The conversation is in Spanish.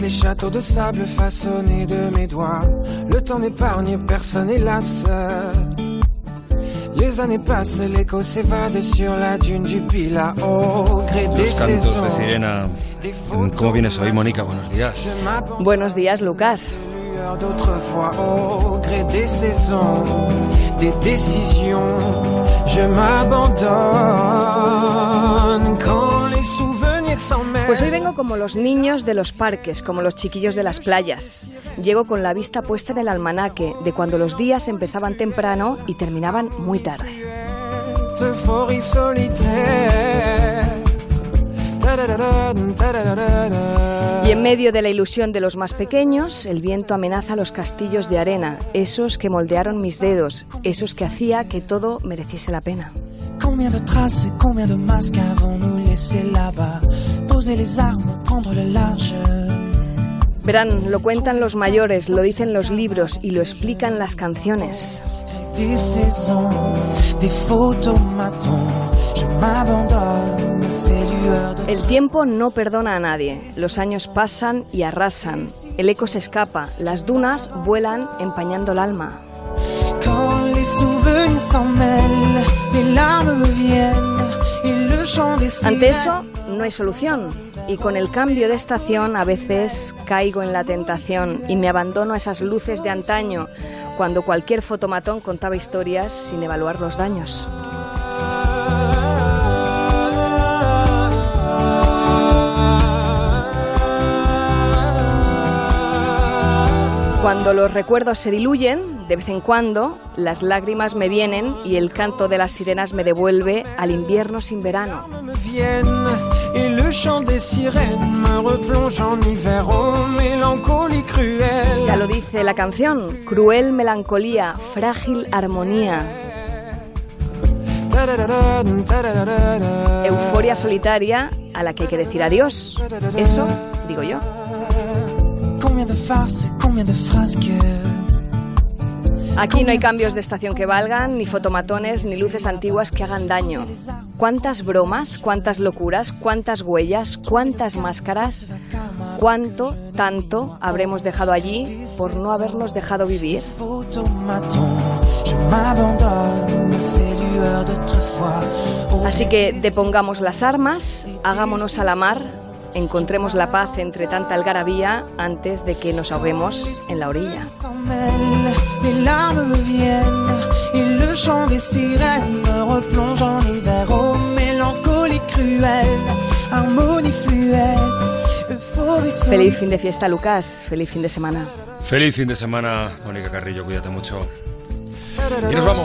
Les châteaux de sable façonnés de mes doigts. Le temps n'épargne personne, hélas. Les années passent, l'écho s'évade sur la dune du Pila au gré des saisons. de sirena. ¿Cómo vienes hoy, Mónica? Buenos días. Buenos días, Lucas. d'autrefois au gré des saisons, des décisions. Je m'abandonne quand Pues hoy vengo como los niños de los parques, como los chiquillos de las playas. Llego con la vista puesta en el almanaque de cuando los días empezaban temprano y terminaban muy tarde. En medio de la ilusión de los más pequeños, el viento amenaza los castillos de arena, esos que moldearon mis dedos, esos que hacía que todo mereciese la pena. Combien de traces combien de masques avons-nous laissés là-bas Poser les armes, prendre le large. Verán, lo cuentan los mayores, lo dicen los libros y lo explican las canciones. Des saisons, des photomatons. Je El tiempo no perdona a nadie. Los años pasan y arrasan. El eco se escapa. Las dunas vuelan empañando el alma. Ante eso no hay solución. Y con el cambio de estación a veces caigo en la tentación y me abandono a esas luces de antaño, cuando cualquier fotomatón contaba historias sin evaluar los daños. Cuando los recuerdos se diluyen, de vez en cuando, las lágrimas me vienen y el canto de las sirenas me devuelve al invierno sin verano. oh Ya lo dice la canción, cruel melancolía, frágil armonía, euforia solitaria a la que hay que decir adiós. Eso digo yo. De farces, combien de Aquí no hay cambios de estación que valgan, ni fotomatones, ni luces antiguas que hagan daño. ¿Cuántas bromas, cuántas locuras, cuántas huellas, cuántas máscaras, cuánto, tanto habremos dejado allí por no habernos dejado vivir? Así que depongamos las armas, hagámonos a la mar, encontremos la paz entre tanta algarabía antes de que nos ahoguemos en la orilla. Feliz fin de fiesta, Lucas. Feliz fin de semana. Feliz fin de semana, Mónica Carrillo. Cuídate mucho. Y nos vamos.